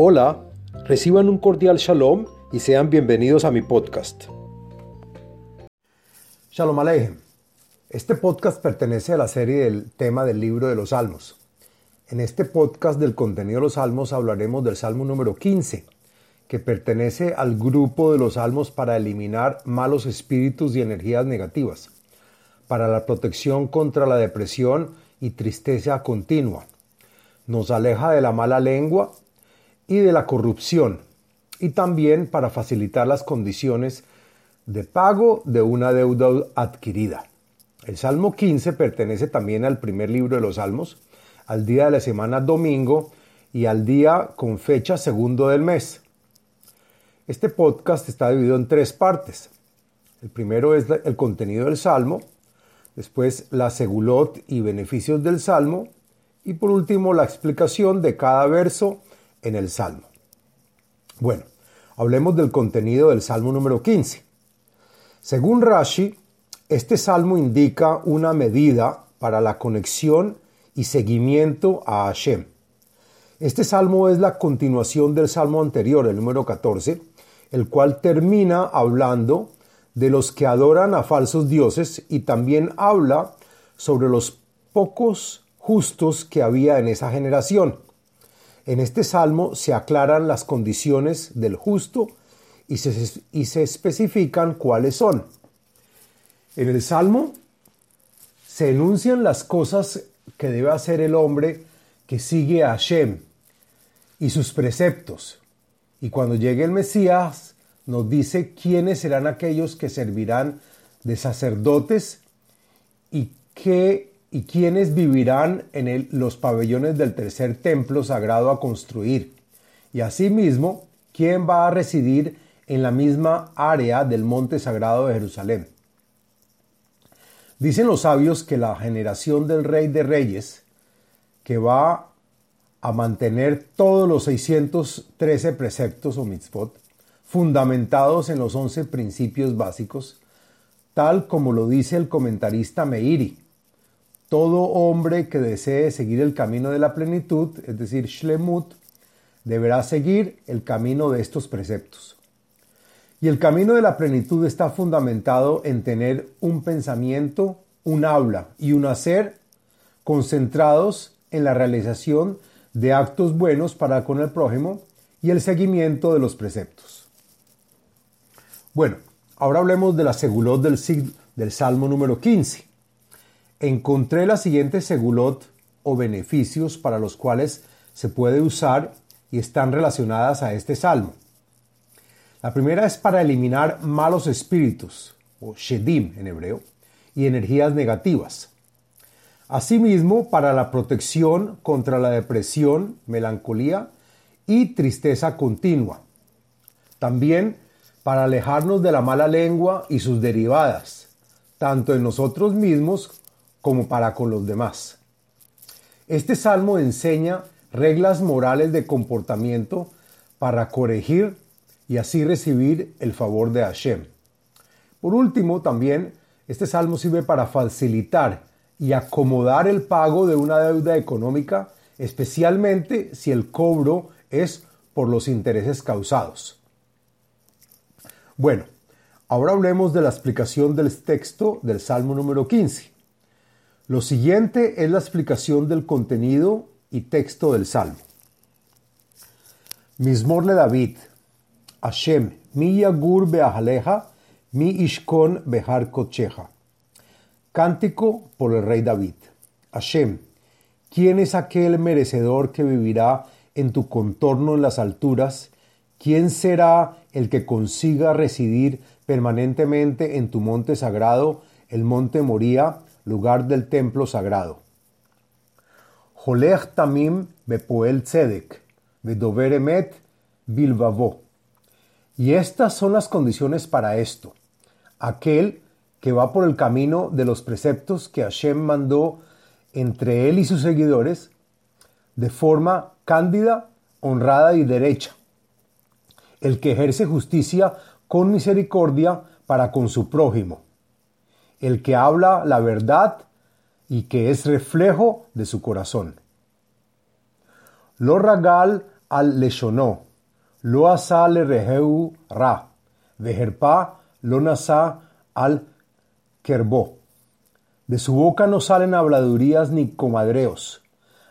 Hola, reciban un cordial shalom y sean bienvenidos a mi podcast. Shalom Aleichem. Este podcast pertenece a la serie del tema del libro de los Salmos. En este podcast del contenido de los Salmos hablaremos del Salmo número 15, que pertenece al grupo de los Salmos para eliminar malos espíritus y energías negativas, para la protección contra la depresión y tristeza continua. Nos aleja de la mala lengua y de la corrupción, y también para facilitar las condiciones de pago de una deuda adquirida. El Salmo 15 pertenece también al primer libro de los Salmos, al día de la semana domingo y al día con fecha segundo del mes. Este podcast está dividido en tres partes. El primero es el contenido del Salmo, después la segulot y beneficios del Salmo, y por último la explicación de cada verso en el Salmo. Bueno, hablemos del contenido del Salmo número 15. Según Rashi, este salmo indica una medida para la conexión y seguimiento a Hashem. Este salmo es la continuación del salmo anterior, el número 14, el cual termina hablando de los que adoran a falsos dioses y también habla sobre los pocos justos que había en esa generación. En este salmo se aclaran las condiciones del justo y se, y se especifican cuáles son. En el salmo se enuncian las cosas que debe hacer el hombre que sigue a Hashem y sus preceptos. Y cuando llegue el Mesías, nos dice quiénes serán aquellos que servirán de sacerdotes y qué y quiénes vivirán en los pabellones del tercer templo sagrado a construir. Y asimismo, quién va a residir en la misma área del monte sagrado de Jerusalén. Dicen los sabios que la generación del rey de reyes, que va a mantener todos los 613 preceptos o mitzvot, fundamentados en los 11 principios básicos, tal como lo dice el comentarista Meiri, todo hombre que desee seguir el camino de la plenitud, es decir, Shlemut, deberá seguir el camino de estos preceptos. Y el camino de la plenitud está fundamentado en tener un pensamiento, un habla y un hacer concentrados en la realización de actos buenos para con el prójimo y el seguimiento de los preceptos. Bueno, ahora hablemos de la segulot del, Salmo número 15 encontré la siguiente segulot o beneficios para los cuales se puede usar y están relacionadas a este salmo. La primera es para eliminar malos espíritus, o shedim en hebreo, y energías negativas. Asimismo, para la protección contra la depresión, melancolía y tristeza continua. También para alejarnos de la mala lengua y sus derivadas, tanto en nosotros mismos como para con los demás. Este salmo enseña reglas morales de comportamiento para corregir y así recibir el favor de Hashem. Por último, también este salmo sirve para facilitar y acomodar el pago de una deuda económica, especialmente si el cobro es por los intereses causados. Bueno, ahora hablemos de la explicación del texto del Salmo número 15. Lo siguiente es la explicación del contenido y texto del Salmo. Mismorle David, Hashem, mi yagur beahaleja, mi ishkon behar kocheja. Cántico por el rey David. Hashem, ¿quién es aquel merecedor que vivirá en tu contorno en las alturas? ¿Quién será el que consiga residir permanentemente en tu monte sagrado, el monte Moría, lugar del templo sagrado. Tamim bepoel tzedek, emet. Y estas son las condiciones para esto. Aquel que va por el camino de los preceptos que Hashem mandó entre él y sus seguidores, de forma cándida, honrada y derecha. El que ejerce justicia con misericordia para con su prójimo el que habla la verdad y que es reflejo de su corazón. Lo ragal al leshono, lo asa le reheu ra, vejerpa lo nasa al kerbo. De su boca no salen habladurías ni comadreos,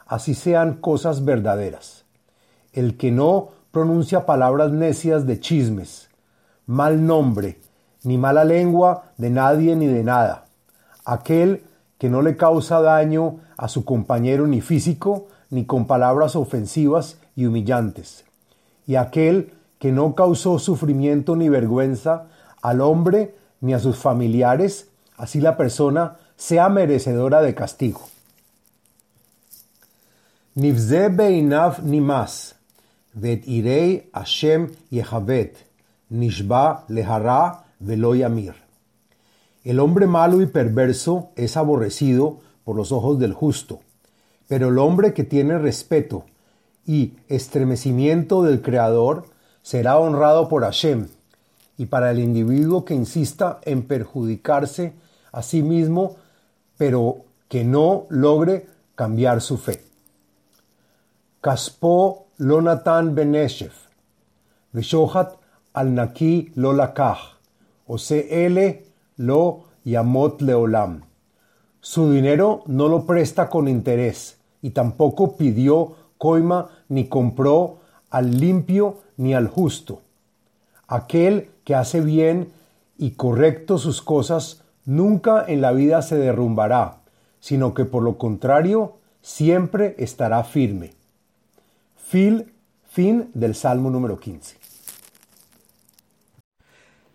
así sean cosas verdaderas. El que no pronuncia palabras necias de chismes, mal nombre, ni mala lengua de nadie ni de nada. Aquel que no le causa daño a su compañero ni físico, ni con palabras ofensivas y humillantes. Y aquel que no causó sufrimiento ni vergüenza al hombre ni a sus familiares, así la persona sea merecedora de castigo. Nivze beinav nimas, vet irei Hashem yehavet, nishba El hombre malo y perverso es aborrecido por los ojos del justo, pero el hombre que tiene respeto y estremecimiento del Creador será honrado por Hashem, y para el individuo que insista en perjudicarse a sí mismo, pero que no logre cambiar su fe. Caspo Lonatan Beneshev, Veshohat al Naki lo lakach, L lo yamot leolam. Su dinero no lo presta con interés y tampoco pidió coima ni compró al limpio ni al justo. Aquel que hace bien y correcto sus cosas nunca en la vida se derrumbará, sino que por lo contrario siempre estará firme. Fin del Salmo número 15.